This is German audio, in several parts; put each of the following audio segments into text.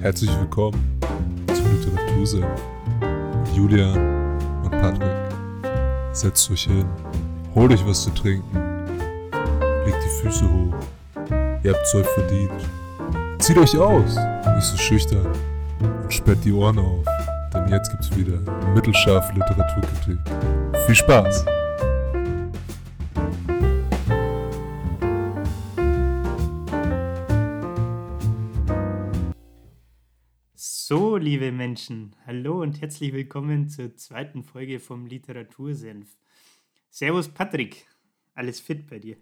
Herzlich willkommen zum Literatursinn. Julian und Patrick. Setzt euch hin, holt euch was zu trinken, legt die Füße hoch. Ihr habt's euch verdient. Zieht euch aus, nicht so schüchtern und sperrt die Ohren auf, denn jetzt gibt's wieder mittelscharfe Literaturkritik. Viel Spaß! Liebe Menschen, hallo und herzlich willkommen zur zweiten Folge vom Literatursenf. Servus Patrick, alles fit bei dir?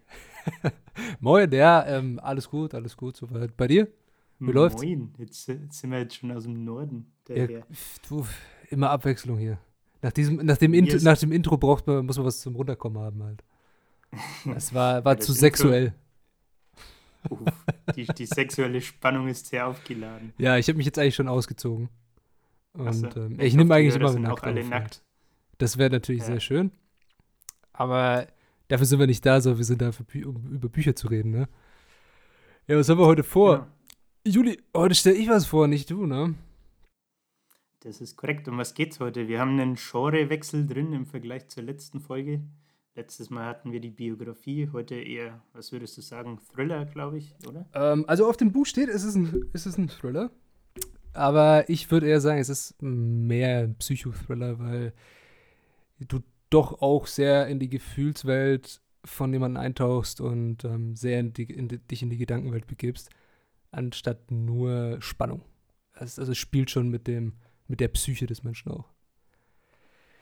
Moin, ja, ähm, alles gut, alles gut soweit. Bei dir? Wie läuft's? Moin, jetzt, jetzt sind wir jetzt schon aus dem Norden. Ja, du, immer Abwechslung hier. Nach, diesem, nach, dem Intro, ist- nach dem Intro braucht man, muss man was zum Runterkommen haben halt. Das war, war zu Intro- sexuell. Uff, die, die sexuelle Spannung ist sehr aufgeladen. Ja, ich habe mich jetzt eigentlich schon ausgezogen. Und so, ähm, ja, ich nehme eigentlich immer nackt auch alle auf, nackt. Halt. Das wäre natürlich Ja. sehr schön. Aber dafür sind wir nicht da, sondern wir sind da, für Bü um über Bücher zu reden, ne? Ja, was haben wir heute vor? Genau, Juli, heute stelle ich was vor, nicht du, ne? das ist korrekt. Um was geht's heute? Wir haben einen Genrewechsel drin im Vergleich zur letzten Folge. Letztes Mal hatten wir die Biografie, heute eher, was würdest du sagen, Thriller, glaube ich, oder? Ähm, also auf dem Buch steht, es ist ein, es ist ein Thriller. Aber ich würde eher sagen, es ist mehr ein Psychothriller, weil du doch auch sehr in die Gefühlswelt von jemandem eintauchst und ähm, sehr in die, in die, dich in die Gedankenwelt begibst, anstatt nur Spannung. Es, also es spielt schon mit dem, mit der Psyche des Menschen auch.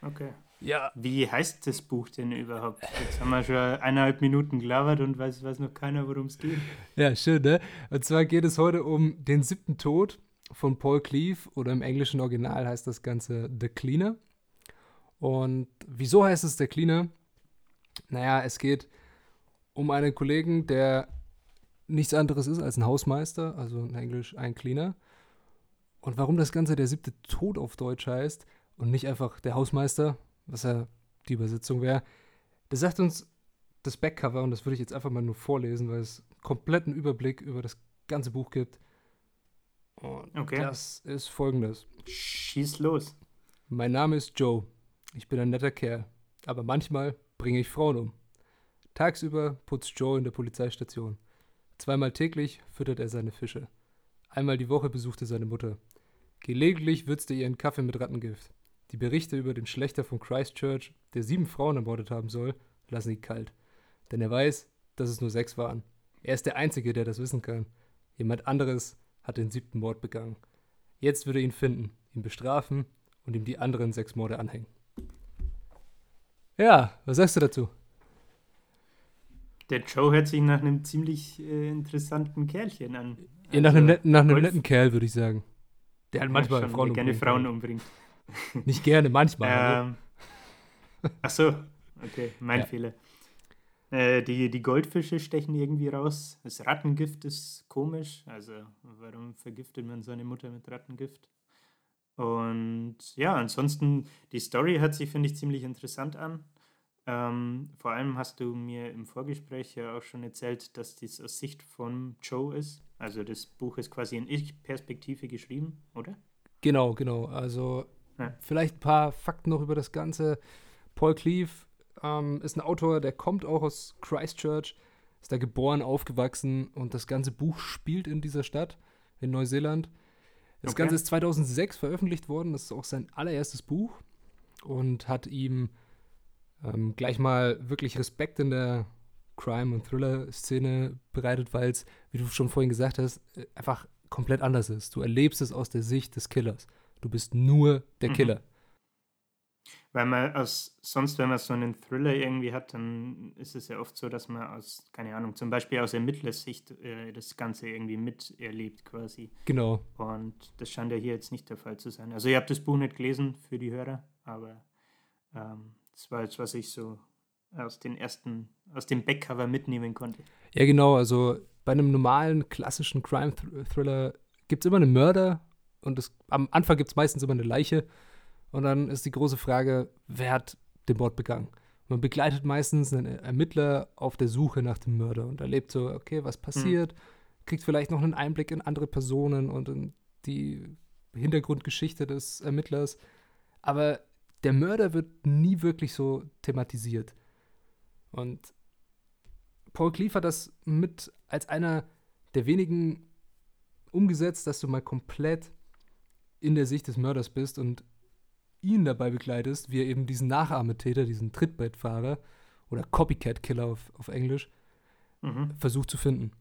Okay. Ja. Wie heißt das Buch denn überhaupt? Jetzt haben wir schon eineinhalb Minuten gelabert und weiß, weiß noch keiner, worum es geht. Ja, schön, ne? Und zwar geht es heute um den siebten Tod von Paul Cleave oder im englischen Original heißt das Ganze The Cleaner. Und wieso heißt es The Cleaner? Naja, es geht um einen Kollegen, der nichts anderes ist als ein Hausmeister, also in Englisch ein Cleaner. Und warum das Ganze der siebte Tod auf Deutsch heißt und nicht einfach der Hausmeister, was ja die Übersetzung wäre, das sagt uns das Backcover und das würde ich jetzt einfach mal nur vorlesen, weil es kompletten Überblick über das ganze Buch gibt. Und Okay. das ist folgendes. Schieß los. Mein Name ist Joe. Ich bin ein netter Kerl, aber manchmal bringe ich Frauen um. Tagsüber putzt Joe in der Polizeistation. Zweimal täglich füttert er seine Fische. Einmal die Woche besucht er seine Mutter. Gelegentlich würzt er ihren Kaffee mit Rattengift. Die Berichte über den Schlechter von Christchurch, der sieben Frauen ermordet haben soll, lassen ihn kalt. Denn er weiß, dass es nur sechs waren. Er ist der Einzige, der das wissen kann. Jemand anderes hat den siebten Mord begangen. Jetzt würde er ihn finden, ihn bestrafen und ihm die anderen sechs Morde anhängen. Ja, was sagst du dazu? Der Joe hört sich nach einem ziemlich äh, interessanten Kerlchen an. Ja, nach, einem Also, netten, nach einem netten Kerl, würde ich sagen. Der halt ja, manchmal Frauen der gerne umbringt, Frauen umbringt. Nicht gerne, manchmal. Ähm, ach so, okay, mein Ja. Fehler. Äh, die, die Goldfische stechen irgendwie raus. Das Rattengift ist komisch. Also, warum vergiftet man seine Mutter mit Rattengift? Und ja, ansonsten, die Story hört sich, finde ich, ziemlich interessant an. Ähm, vor allem hast du mir im Vorgespräch ja auch schon erzählt, dass dies aus Sicht von Joe ist. Also das Buch ist quasi in Ich-Perspektive geschrieben, oder? Genau, genau. Also Ja. vielleicht ein paar Fakten noch über das Ganze. Paul Cleave ähm, ist ein Autor, der kommt auch aus Christchurch, ist da geboren, aufgewachsen und das ganze Buch spielt in dieser Stadt in Neuseeland. Das Okay. Ganze ist 2006 veröffentlicht worden, das ist auch sein allererstes Buch und hat ihm ähm, gleich mal wirklich Respekt in der Crime- und Thriller-Szene bereitet, weil es, wie du schon vorhin gesagt hast, äh, einfach komplett anders ist. Du erlebst es aus der Sicht des Killers. Du bist nur der Mhm. Killer. Weil man aus, sonst, wenn man so einen Thriller irgendwie hat, dann ist es ja oft so, dass man aus, keine Ahnung, zum Beispiel aus Ermittlersicht äh, das Ganze irgendwie miterlebt quasi. Genau. Und das scheint ja hier jetzt nicht der Fall zu sein. Also ihr habt das Buch nicht gelesen für die Hörer, aber ähm, das war jetzt, was ich so aus den ersten, aus dem Backcover mitnehmen konnte. Ja, genau. Also bei einem normalen, klassischen Crime-Thriller gibt es immer einen Mörder und es, am Anfang gibt es meistens immer eine Leiche. Und dann ist die große Frage, wer hat den Mord begangen? Man begleitet meistens einen Ermittler auf der Suche nach dem Mörder und erlebt so, okay, was passiert, kriegt vielleicht noch einen Einblick in andere Personen und in die Hintergrundgeschichte des Ermittlers. Aber der Mörder wird nie wirklich so thematisiert. Und Paul Cleave hat das mit als einer der wenigen umgesetzt, dass du mal komplett in der Sicht des Mörders bist und ihn dabei begleitest, wie er eben diesen Nachahmetäter, diesen Trittbettfahrer oder Copycat-Killer auf, auf Englisch, mhm. versucht zu finden.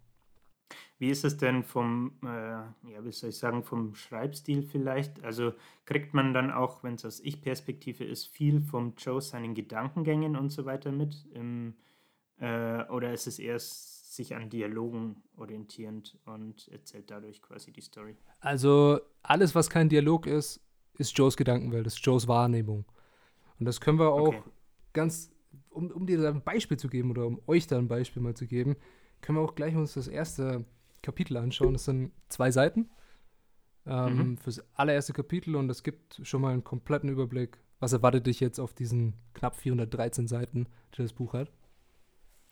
Wie ist es denn vom, äh, ja, wie soll ich sagen, vom Schreibstil vielleicht? Also kriegt man dann auch, wenn es aus Ich-Perspektive ist, viel vom Joe seinen Gedankengängen und so weiter mit? Im, äh, oder ist es erst sich an Dialogen orientierend und erzählt dadurch quasi die Story? Also alles, was kein Dialog ist, ist Joes Gedankenwelt, ist Joes Wahrnehmung. Und das können wir auch okay. ganz, um, um dir da ein Beispiel zu geben oder um euch da ein Beispiel mal zu geben, können wir auch gleich uns das erste Kapitel anschauen. Das sind zwei Seiten ähm, mhm. fürs allererste Kapitel und es gibt schon mal einen kompletten Überblick, was erwartet dich jetzt auf diesen knapp 413 Seiten, die das Buch hat.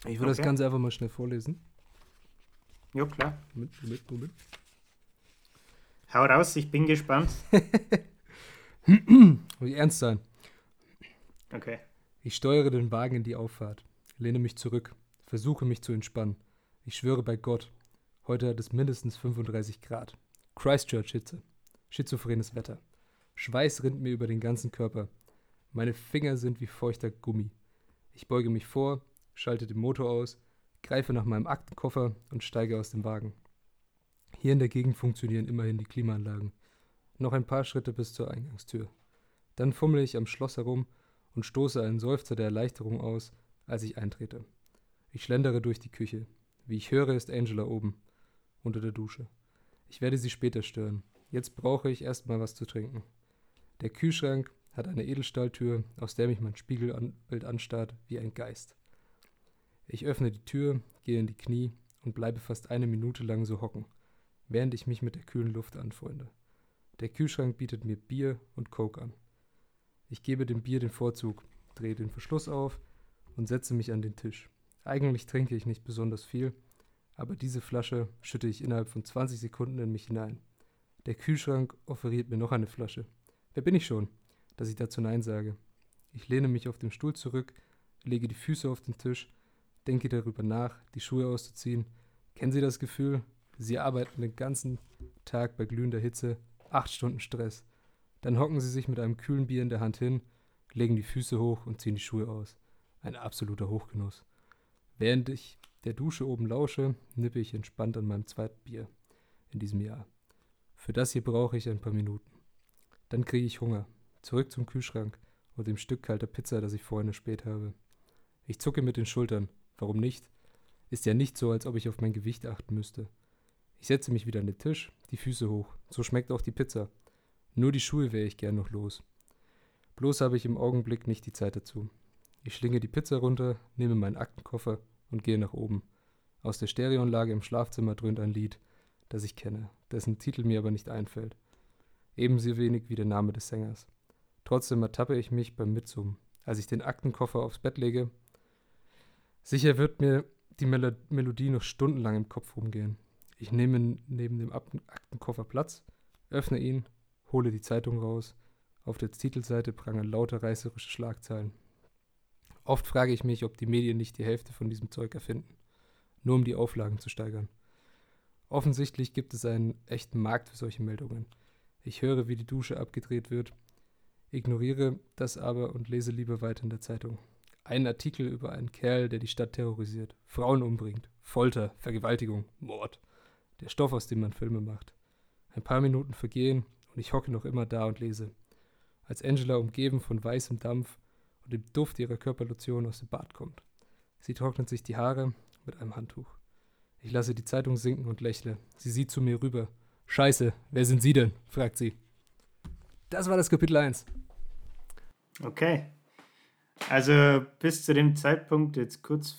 Ich würde okay. das Ganze einfach mal schnell vorlesen. Ja, klar. Moment, Moment, Moment. Hau raus, ich bin gespannt. Muss ich ernst sein. Okay. Ich steuere den Wagen in die Auffahrt, lehne mich zurück, versuche mich zu entspannen. Ich schwöre bei Gott, heute hat es mindestens 35 Grad. Christchurch-Hitze. Schizophrenes Wetter. Schweiß rinnt mir über den ganzen Körper. Meine Finger sind wie feuchter Gummi. Ich beuge mich vor, schalte den Motor aus, greife nach meinem Aktenkoffer und steige aus dem Wagen. Hier in der Gegend funktionieren immerhin die Klimaanlagen. Noch ein paar Schritte bis zur Eingangstür. Dann fummle ich am Schloss herum und stoße einen Seufzer der Erleichterung aus, als ich eintrete. Ich schlendere durch die Küche. Wie ich höre, ist Angela oben, unter der Dusche. Ich werde sie später stören. Jetzt brauche ich erstmal was zu trinken. Der Kühlschrank hat eine Edelstahltür, aus der mich mein Spiegelbild anstarrt wie ein Geist. Ich öffne die Tür, gehe in die Knie und bleibe fast eine Minute lang so hocken, während ich mich mit der kühlen Luft anfreunde. Der Kühlschrank bietet mir Bier und Coke an. Ich gebe dem Bier den Vorzug, drehe den Verschluss auf und setze mich an den Tisch. Eigentlich trinke ich nicht besonders viel, aber diese Flasche schütte ich innerhalb von 20 Sekunden in mich hinein. Der Kühlschrank offeriert mir noch eine Flasche. Wer bin ich schon, dass ich dazu Nein sage? Ich lehne mich auf dem Stuhl zurück, lege die Füße auf den Tisch, denke darüber nach, die Schuhe auszuziehen. Kennen Sie das Gefühl? Sie arbeiten den ganzen Tag bei glühender Hitze, acht Stunden Stress. Dann hocken Sie sich mit einem kühlen Bier in der Hand hin, legen die Füße hoch und ziehen die Schuhe aus. Ein absoluter Hochgenuss. Während ich der Dusche oben lausche, nippe ich entspannt an meinem zweiten Bier in diesem Jahr. Für das hier brauche ich ein paar Minuten. Dann kriege ich Hunger. Zurück zum Kühlschrank und dem Stück kalter Pizza, das ich vorhin erspäht habe. Ich zucke mit den Schultern. Warum nicht? Ist ja nicht so, als ob ich auf mein Gewicht achten müsste. Ich setze mich wieder an den Tisch, die Füße hoch. So schmeckt auch die Pizza. Nur die Schuhe wäre ich gern noch los. Bloß habe ich im Augenblick nicht die Zeit dazu. Ich schlinge die Pizza runter, nehme meinen Aktenkoffer und gehe nach oben. Aus der Stereoanlage im Schlafzimmer dröhnt ein Lied, das ich kenne, dessen Titel mir aber nicht einfällt. Ebenso wenig wie der Name des Sängers. Trotzdem ertappe ich mich beim Mitsummen, als ich den Aktenkoffer aufs Bett lege. Sicher wird mir die Mel Melodie noch stundenlang im Kopf rumgehen. Ich nehme neben dem Aktenkoffer Platz, öffne ihn, hole die Zeitung raus. Auf der Titelseite prangern lauter reißerische Schlagzeilen. Oft frage ich mich, ob die Medien nicht die Hälfte von diesem Zeug erfinden, nur um die Auflagen zu steigern. Offensichtlich gibt es einen echten Markt für solche Meldungen. Ich höre, wie die Dusche abgedreht wird, ignoriere das aber und lese lieber weiter in der Zeitung. Einen Artikel über einen Kerl, der die Stadt terrorisiert, Frauen umbringt, Folter, Vergewaltigung, Mord. Der Stoff, aus dem man Filme macht. Ein paar Minuten vergehen und ich hocke noch immer da und lese. Als Angela umgeben von weißem Dampf und dem Duft ihrer Körperlotion aus dem Bad kommt. Sie trocknet sich die Haare mit einem Handtuch. Ich lasse die Zeitung sinken und lächle. Sie sieht zu mir rüber. Scheiße, wer sind Sie denn? fragt sie. Das war das Kapitel 1. Okay. Also bis zu dem Zeitpunkt, jetzt kurz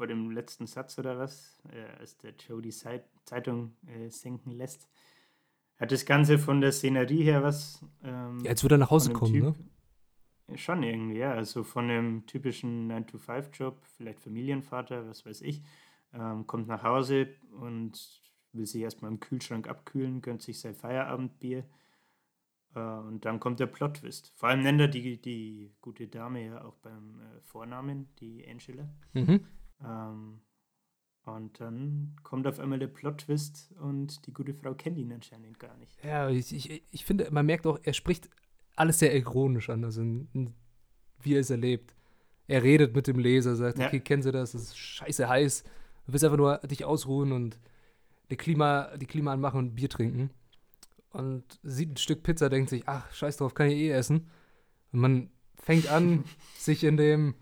vor dem letzten Satz oder was, äh, als der Joe die Zeitung äh, sinken lässt, hat das Ganze von der Szenerie her was. Ähm, ja, jetzt wird er nach Hause kommen, typ, ne? Schon irgendwie, ja. Also von einem typischen 9-to-5-Job, vielleicht Familienvater, was weiß ich, ähm, kommt nach Hause und will sich erstmal im Kühlschrank abkühlen, gönnt sich sein Feierabendbier. Äh, und dann kommt der Plot-Twist. Vor allem nennt er die, die gute Dame ja auch beim äh, Vornamen, die Angela. Mhm. Ähm, und dann kommt auf einmal der Plot-Twist und die gute Frau kennt ihn anscheinend gar nicht. Ja, ich, ich, ich finde, man merkt auch, er spricht alles sehr ironisch an, also wie er es erlebt. Er redet mit dem Leser, sagt, Ja. okay, kennen Sie das, es ist scheiße heiß, du willst einfach nur dich ausruhen und die Klima, die Klima anmachen und Bier trinken. Und sieht ein Stück Pizza, denkt sich, ach, scheiß drauf, kann ich eh essen. Und man fängt an, sich in dem,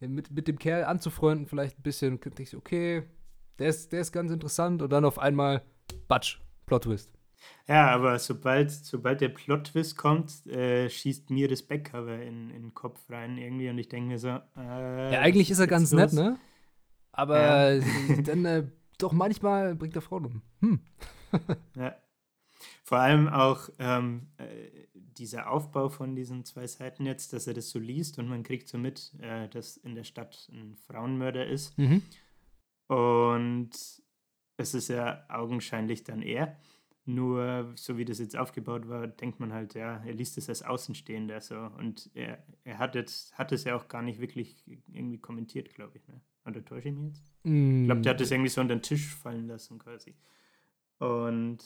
mit, mit dem Kerl anzufreunden, vielleicht ein bisschen, denkt sich, okay, der ist, der ist ganz interessant und dann auf einmal, batsch, Plot-Twist. Ja, aber sobald, sobald der Plot-Twist kommt, äh, schießt mir das Backcover in, in den Kopf rein irgendwie und ich denke mir so, äh, Ja, eigentlich ist er ganz los? nett, ne? Aber dann äh, doch manchmal bringt er Frauen um. Hm. Ja. Vor allem auch ähm, äh, dieser Aufbau von diesen zwei Seiten jetzt, dass er das so liest und man kriegt so mit, äh, dass in der Stadt ein Frauenmörder ist. Mhm. Und es ist ja augenscheinlich dann er. Nur so wie das jetzt aufgebaut war, denkt man halt, ja, er liest es als Außenstehender so. Und er, er hat, jetzt, hat es ja auch gar nicht wirklich irgendwie kommentiert, glaube ich. Ne? Oder täusche ich mich jetzt? Ich glaube, der hat das irgendwie so unter den Tisch fallen lassen quasi. Und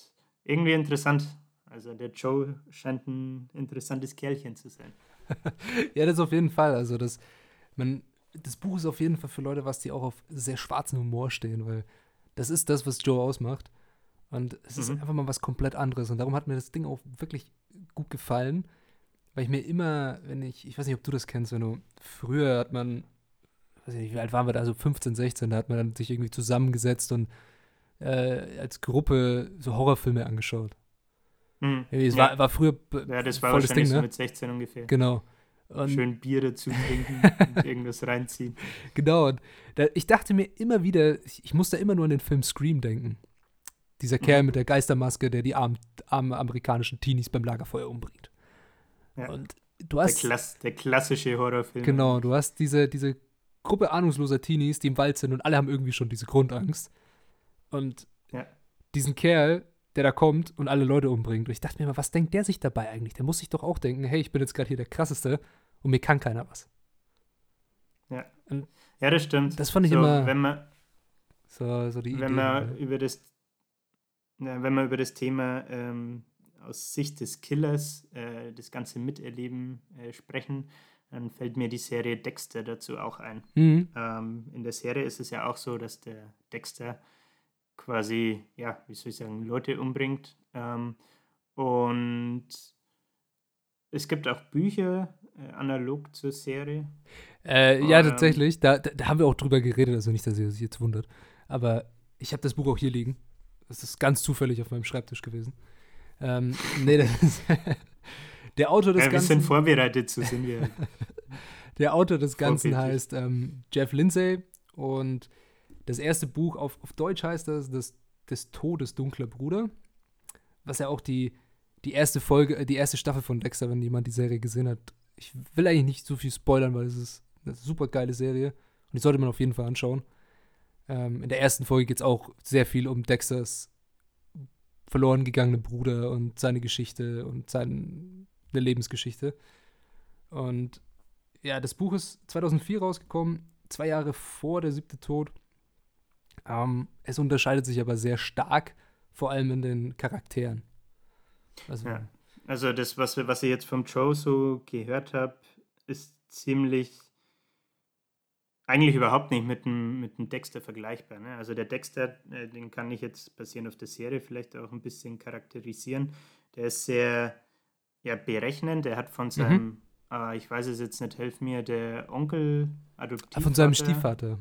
irgendwie interessant. Also der Joe scheint ein interessantes Kerlchen zu sein. Ja, das auf jeden Fall. Also das, man, das Buch ist auf jeden Fall für Leute, was die auch auf sehr schwarzen Humor stehen, weil das ist das, was Joe ausmacht. Und es ist Mhm. einfach mal was komplett anderes. Und darum hat mir das Ding auch wirklich gut gefallen, weil ich mir immer, wenn ich, ich weiß nicht, ob du das kennst, wenn du, früher hat man, weiß ich nicht, wie alt waren wir da, so 15, 16, da hat man dann sich irgendwie zusammengesetzt und äh, als Gruppe so Horrorfilme angeschaut. Hm. Irgendwie, Es ja. war, war früher ja, das war volles wahrscheinlich Ding, so ne? mit 16 ungefähr. Genau. Und Schön Bier dazu trinken und irgendwas reinziehen. Genau, und da, ich dachte mir immer wieder, ich, ich musste immer nur an den Film Scream denken. Dieser Kerl Mhm. mit der Geistermaske, der die armen, armen amerikanischen Teenies beim Lagerfeuer umbringt. Ja. Und du Der, hast, Klass, der klassische Horrorfilm. genau, du hast diese, diese Gruppe ahnungsloser Teenies, die im Wald sind und alle haben irgendwie schon diese Grundangst. Und Ja. diesen Kerl, der da kommt und alle Leute umbringt. Und ich dachte mir immer, was denkt der sich dabei eigentlich? Der muss sich doch auch denken, hey, ich bin jetzt gerade hier der Krasseste und mir kann keiner was. Ja, das stimmt. Das fand ich so, immer Wenn man, so, so die Idee. wenn man ne? über das ja, wenn man über das Thema ähm, aus Sicht des Killers äh, das ganze Miterleben äh, sprechen, dann fällt mir die Serie Dexter dazu auch ein. Mhm. Ähm, in der Serie ist es ja auch so, dass der Dexter quasi, ja, wie soll ich sagen, Leute umbringt. Ähm, und es gibt auch Bücher äh, analog zur Serie. Äh, ja, Ähm, tatsächlich. Da, da, da haben wir auch drüber geredet, also nicht, dass ihr euch jetzt wundert. Aber ich habe das Buch auch hier liegen. Das ist ganz zufällig auf meinem Schreibtisch gewesen. Ähm, nee, das ist der Autor des Ja, wir sind Ganzen. vorbereitet, so sind wir. Der Autor des Ganzen heißt ähm, Jeff Lindsay und das erste Buch auf, auf Deutsch heißt das, das des Todes dunkler Bruder, was ja auch die, die erste Folge, äh, die erste Staffel von Dexter, wenn jemand die Serie gesehen hat. Ich will eigentlich nicht so viel spoilern, weil es ist eine super geile Serie und die sollte man auf jeden Fall anschauen. Ähm, in der ersten Folge geht es auch sehr viel um Dexters verloren gegangene Bruder und seine Geschichte und seine Lebensgeschichte. Und ja, das Buch ist 2004 rausgekommen, zwei Jahre vor der siebte Tod. Ähm, es unterscheidet sich aber sehr stark, vor allem in den Charakteren. Also, Ja. Also das, was, was ich jetzt vom Joe so gehört habe, ist ziemlich eigentlich überhaupt nicht mit dem, mit dem Dexter vergleichbar. Ne? Also der Dexter, äh, den kann ich jetzt basierend auf der Serie vielleicht auch ein bisschen charakterisieren. Der ist sehr ja, berechnend. Der hat Mhm. von seinem, äh, ich weiß es jetzt nicht, helf mir, der Onkel adoptiv Ah, von seinem Stiefvater.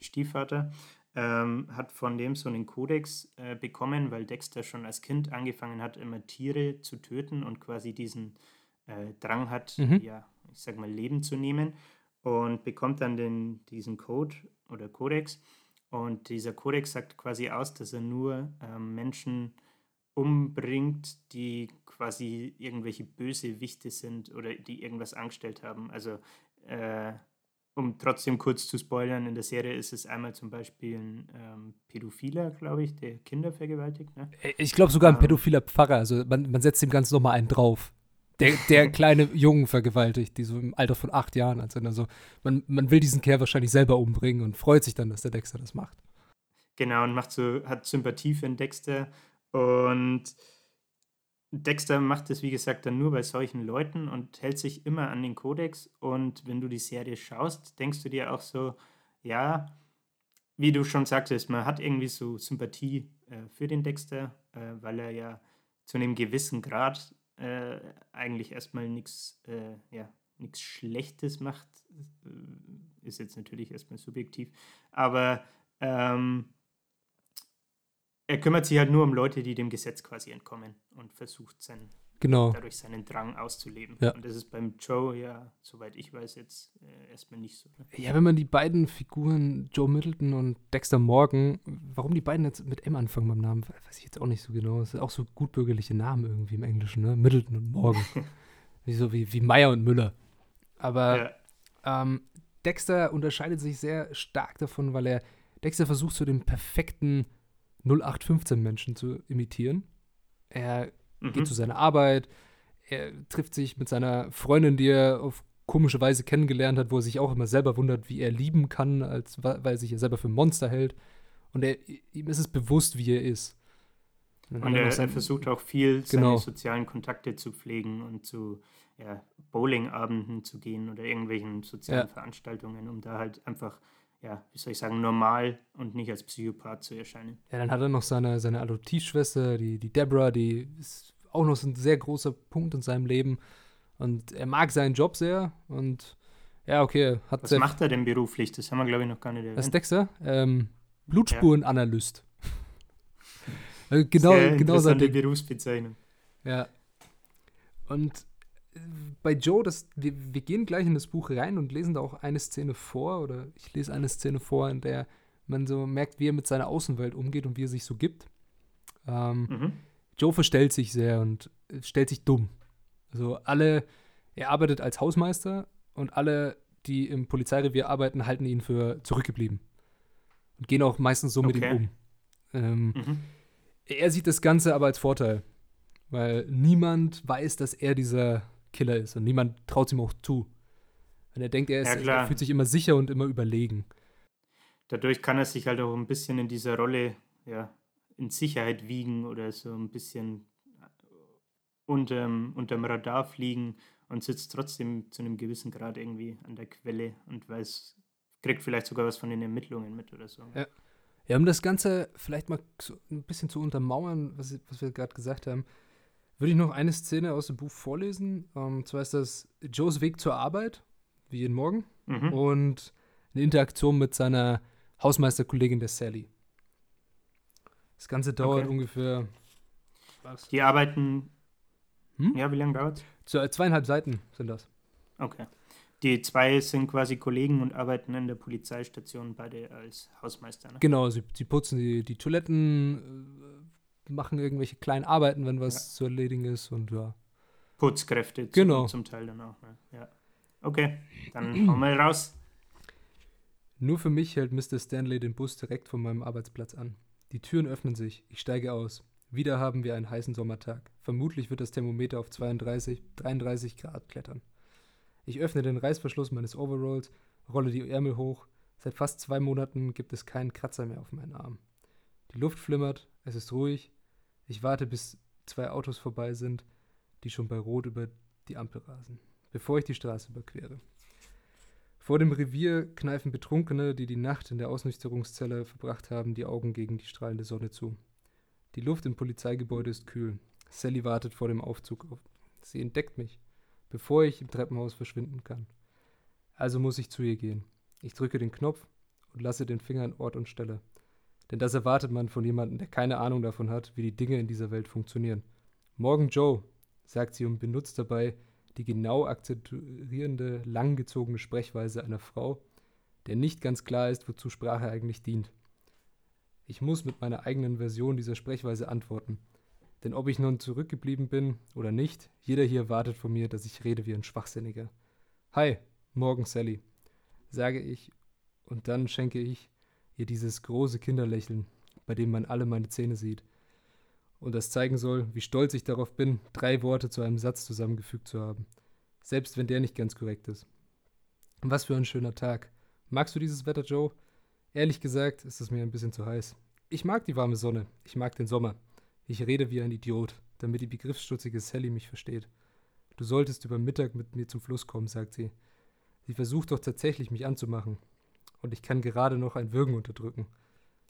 Stiefvater, ähm, hat von dem so einen Kodex äh, bekommen, weil Dexter schon als Kind angefangen hat, immer Tiere zu töten und quasi diesen äh, Drang hat, Mhm. ja, ich sag mal, Leben zu nehmen und bekommt dann den, diesen Code oder Kodex. Und dieser Kodex sagt quasi aus, dass er nur ähm, Menschen umbringt, die quasi irgendwelche Bösewichte sind oder die irgendwas angestellt haben. Also äh, um trotzdem kurz zu spoilern, in der Serie ist es einmal zum Beispiel ein ähm, Pädophiler, glaube ich, der Kinder vergewaltigt. Ne? Äh, ich glaube sogar ein Ähm. pädophiler Pfarrer. Also man, man setzt dem Ganzen nochmal einen drauf. Der, der kleine Jungen vergewaltigt, die so im Alter von acht Jahren sind. Also man, man will diesen Kerl wahrscheinlich selber umbringen und freut sich dann, dass der Dexter das macht. Genau, und macht so, hat Sympathie für den Dexter. Und Dexter macht es, wie gesagt, dann nur bei solchen Leuten und hält sich immer an den Kodex. Und wenn du die Serie schaust, denkst du dir auch so, ja, wie du schon sagtest, man hat irgendwie so Sympathie äh, für den Dexter, äh, weil er ja zu einem gewissen Grad äh, eigentlich erstmal nichts äh, ja, nichts Schlechtes macht. Äh, Ist jetzt natürlich erstmal subjektiv. Aber ähm, er kümmert sich halt nur um Leute, die dem Gesetz quasi entkommen und versucht seinen, Genau. dadurch seinen Drang auszuleben. Ja. Und das ist beim Joe ja, soweit ich weiß, jetzt äh, erstmal nicht so. Ne? Ja, wenn man die beiden Figuren, Joe Middleton und Dexter Morgan, warum die beiden jetzt mit M anfangen beim Namen, weiß ich jetzt auch nicht so genau. Das sind auch so gutbürgerliche Namen irgendwie im Englischen, ne? Middleton und Morgan. wie so wie, wie Meyer und Müller. Aber Ja, ähm, Dexter unterscheidet sich sehr stark davon, weil er, Dexter versucht so den perfekten 0815-Menschen zu imitieren. Er mhm. geht zu seiner Arbeit, er trifft sich mit seiner Freundin, die er auf komische Weise kennengelernt hat, wo er sich auch immer selber wundert, wie er lieben kann, als, weil er sich ja selber für ein Monster hält. Und er, ihm ist es bewusst, wie er ist. hat Und er er versucht auch viel Genau. seine sozialen Kontakte zu pflegen und zu ja, Bowlingabenden zu gehen oder irgendwelchen sozialen Ja. Veranstaltungen, um da halt einfach, ja, wie soll ich sagen, normal und nicht als Psychopath zu erscheinen. Ja, dann hat er noch seine, seine Adoptivschwester, die, die Deborah, die ist auch noch so ein sehr großer Punkt in seinem Leben. Und er mag seinen Job sehr und ja, okay, hat Was macht er denn beruflich? Das haben wir, glaube ich, noch gar nicht Was erwähnt. Dexter? Ähm, Blutspurenanalyst. Äh, genau, Sehr genau sein Ding. Berufsbezeichnung. Ja. Und bei Joe, das, wir, wir gehen gleich in das Buch rein und lesen da auch eine Szene vor, oder ich lese eine Szene vor, in der man so merkt, wie er mit seiner Außenwelt umgeht und wie er sich so gibt. Ähm, Mhm. Joe verstellt sich sehr und äh, stellt sich dumm. Also alle, er arbeitet als Hausmeister und alle, die im Polizeirevier arbeiten, halten ihn für zurückgeblieben. Und gehen auch meistens so mit ihm Okay. um. Ähm, Mhm. er sieht das Ganze aber als Vorteil, weil niemand weiß, dass er dieser Killer ist und niemand traut ihm auch zu. Und er denkt, er, ist, Ja, er fühlt sich immer sicher und immer überlegen. Dadurch kann er sich halt auch ein bisschen in dieser Rolle ja, in Sicherheit wiegen oder so ein bisschen unterm, unterm Radar fliegen und sitzt trotzdem zu einem gewissen Grad irgendwie an der Quelle und weiß, kriegt vielleicht sogar was von den Ermittlungen mit oder so. Ja. Ja, um das Ganze vielleicht mal so ein bisschen zu untermauern, was, was wir gerade gesagt haben, würde ich noch eine Szene aus dem Buch vorlesen. Ähm, Und zwar ist das Joes Weg zur Arbeit, wie jeden Morgen, Mhm. und eine Interaktion mit seiner Hausmeisterkollegin, der Sally. Das Ganze dauert Okay. ungefähr was? Die arbeiten, Hm? ja, wie lange dauert es? Zu- Zweieinhalb Seiten sind das. Okay. Die zwei sind quasi Kollegen und arbeiten in der Polizeistation beide als Hausmeister. Ne? Genau, sie, sie putzen die, die Toiletten, äh, machen irgendwelche kleinen Arbeiten, wenn was zu erledigen ist und ja. Putzkräfte zum, Genau. zum Teil dann auch. Ne? Ja. Okay, dann hau mal raus. Nur für mich hält Mr. Stanley den Bus direkt vor meinem Arbeitsplatz an. Die Türen öffnen sich, ich steige aus. Wieder haben wir einen heißen Sommertag. Vermutlich wird das Thermometer auf 32, 33 Grad klettern. Ich öffne den Reißverschluss meines Overalls, rolle die Ärmel hoch. Seit fast zwei Monaten gibt es keinen Kratzer mehr auf meinen Arm. Die Luft flimmert, es ist ruhig. Ich warte, bis zwei Autos vorbei sind, die schon bei Rot über die Ampel rasen, bevor ich die Straße überquere. Vor dem Revier kneifen Betrunkene, die die Nacht in der Ausnüchterungszelle verbracht haben, die Augen gegen die strahlende Sonne zu. Die Luft im Polizeigebäude ist kühl. Sally wartet vor dem Aufzug auf. Sie entdeckt mich, bevor ich im Treppenhaus verschwinden kann. Also muss ich zu ihr gehen. Ich drücke den Knopf und lasse den Finger an Ort und Stelle. Denn das erwartet man von jemandem, der keine Ahnung davon hat, wie die Dinge in dieser Welt funktionieren. Morgen Joe, sagt sie und benutzt dabei die genau akzentuierende, langgezogene Sprechweise einer Frau, der nicht ganz klar ist, wozu Sprache eigentlich dient. Ich muss mit meiner eigenen Version dieser Sprechweise antworten. Denn ob ich nun zurückgeblieben bin oder nicht, jeder hier wartet von mir, dass ich rede wie ein Schwachsinniger. Hi, morgen Sally, sage ich, und dann schenke ich ihr dieses große Kinderlächeln, bei dem man alle meine Zähne sieht. Und das zeigen soll, wie stolz ich darauf bin, drei Worte zu einem Satz zusammengefügt zu haben. Selbst wenn der nicht ganz korrekt ist. Was für ein schöner Tag. Magst du dieses Wetter, Joe? Ehrlich gesagt ist es mir ein bisschen zu heiß. Ich mag die warme Sonne. Ich mag den Sommer. Ich rede wie ein Idiot, damit die begriffsstutzige Sally mich versteht. Du solltest über Mittag mit mir zum Fluss kommen, sagt sie. Sie versucht doch tatsächlich, mich anzumachen. Und ich kann gerade noch ein Würgen unterdrücken.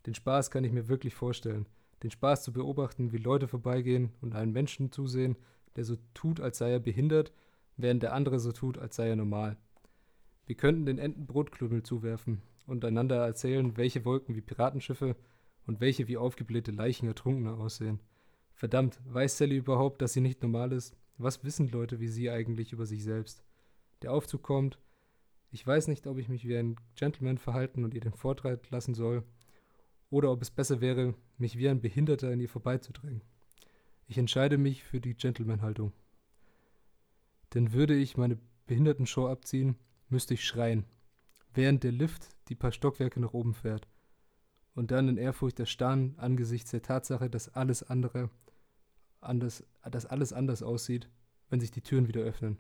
Den Spaß kann ich mir wirklich vorstellen. Den Spaß zu beobachten, wie Leute vorbeigehen und einen Menschen zusehen, der so tut, als sei er behindert, während der andere so tut, als sei er normal. Wir könnten den Enten Brotklümmel zuwerfen und einander erzählen, welche Wolken wie Piratenschiffe und welche wie aufgeblähte Leichen Ertrunkener aussehen. Verdammt, weiß Sally überhaupt, dass sie nicht normal ist? Was wissen Leute wie sie eigentlich über sich selbst? Der Aufzug kommt. Ich weiß nicht, ob ich mich wie ein Gentleman verhalten und ihr den Vortritt lassen soll, oder ob es besser wäre, mich wie ein Behinderter an ihr vorbeizudrängen. Ich entscheide mich für die Gentleman-Haltung. Denn würde ich meine Behindertenshow abziehen, müsste ich schreien, während der Lift die paar Stockwerke nach oben fährt. Und dann in Ehrfurcht erstarren angesichts der Tatsache, dass alles andere anders, dass alles anders aussieht, wenn sich die Türen wieder öffnen.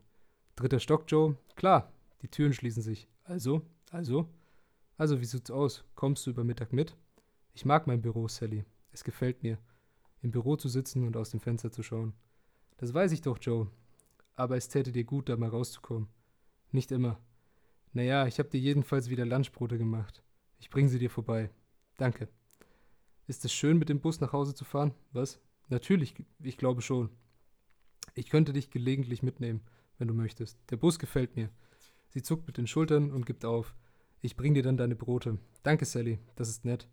Dritter Stock, Joe? Klar, die Türen schließen sich. Also, also, also, wie sieht's aus? Kommst du über Mittag mit? Ich mag mein Büro, Sally. Es gefällt mir, im Büro zu sitzen und aus dem Fenster zu schauen. Das weiß ich doch, Joe. Aber es täte dir gut, da mal rauszukommen. Nicht immer. Naja, ich habe dir jedenfalls wieder Lunchbrote gemacht. Ich bringe sie dir vorbei. Danke. Ist es schön, mit dem Bus nach Hause zu fahren? Was? Natürlich, ich glaube schon. Ich könnte dich gelegentlich mitnehmen, wenn du möchtest. Der Bus gefällt mir. Sie zuckt mit den Schultern und gibt auf. Ich bring dir dann deine Brote. Danke, Sally. Das ist nett.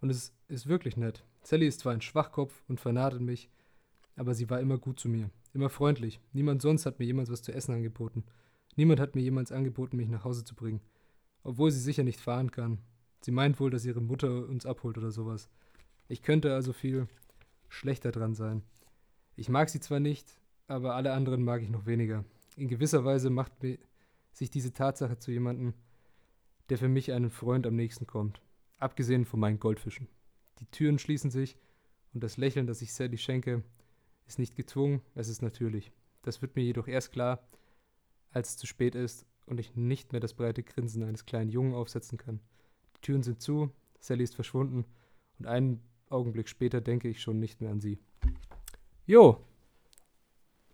Und es ist wirklich nett. Sally ist zwar ein Schwachkopf und vernadelt mich, aber sie war immer gut zu mir. Immer freundlich. Niemand sonst hat mir jemals was zu essen angeboten. Niemand hat mir jemals angeboten, mich nach Hause zu bringen. Obwohl sie sicher nicht fahren kann. Sie meint wohl, dass ihre Mutter uns abholt oder sowas. Ich könnte also viel schlechter dran sein. Ich mag sie zwar nicht, aber alle anderen mag ich noch weniger. In gewisser Weise macht mir sich diese Tatsache zu jemandem, der für mich einen Freund am nächsten kommt. Abgesehen von meinen Goldfischen. Die Türen schließen sich und das Lächeln, das ich Sally schenke, ist nicht gezwungen, es ist natürlich. Das wird mir jedoch erst klar, als es zu spät ist und ich nicht mehr das breite Grinsen eines kleinen Jungen aufsetzen kann. Die Türen sind zu, Sally ist verschwunden und einen Augenblick später denke ich schon nicht mehr an sie. Jo,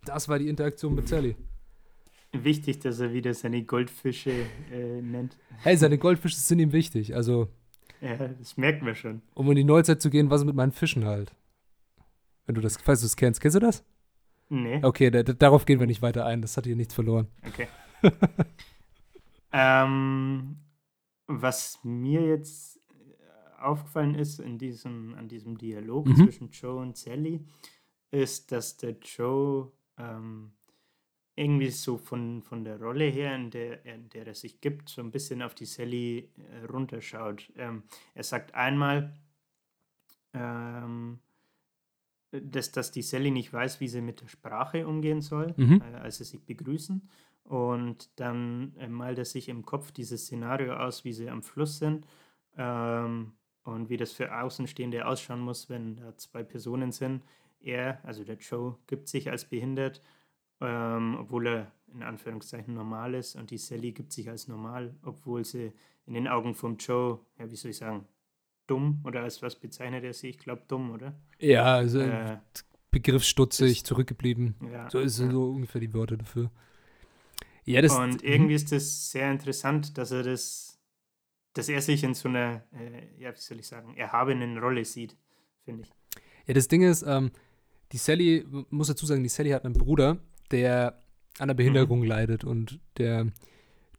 das war die Interaktion mit Sally. Wichtig, dass er wieder seine Goldfische äh, nennt. Hey, seine Goldfische sind ihm wichtig. Also. Ja, das merken wir schon. Um in die Neuzeit zu gehen, was ist mit meinen Fischen halt? Wenn du das, falls du es kennst, kennst du das? Nee. Okay, darauf gehen wir nicht weiter ein. Das hat hier nichts verloren. Okay. ähm, was mir jetzt aufgefallen ist in diesem, an diesem Dialog mhm. zwischen Joe und Sally, ist, dass der Joe ähm, irgendwie so von, von der Rolle her, in der, in der er sich gibt, so ein bisschen auf die Sally äh, runterschaut. Ähm, er sagt einmal, ähm, dass, dass die Sally nicht weiß, wie sie mit der Sprache umgehen soll, mhm. äh, als sie sich begrüßen. Und dann äh, malt er sich im Kopf dieses Szenario aus, wie sie am Fluss sind ähm, und wie das für Außenstehende ausschauen muss, wenn da zwei Personen sind. Er, also der Joe, gibt sich als behindert ähm, obwohl er in Anführungszeichen normal ist. Und die Sally gibt sich als normal, obwohl sie in den Augen vom Joe, ja, wie soll ich sagen, dumm oder als was bezeichnet er sie? Ich glaube, dumm, oder? Ja, also äh, begriffsstutzig, ist, zurückgeblieben. Ja, so ist ja. so ungefähr die Worte dafür. Ja, das, und irgendwie ist das sehr interessant, dass er das, dass er sich in so einer, äh, ja, wie soll ich sagen, erhabenen Rolle sieht, finde ich. Ja, das Ding ist, ähm, die Sally, muss dazu sagen, die Sally hat einen Bruder, der an der Behinderung mhm. leidet und der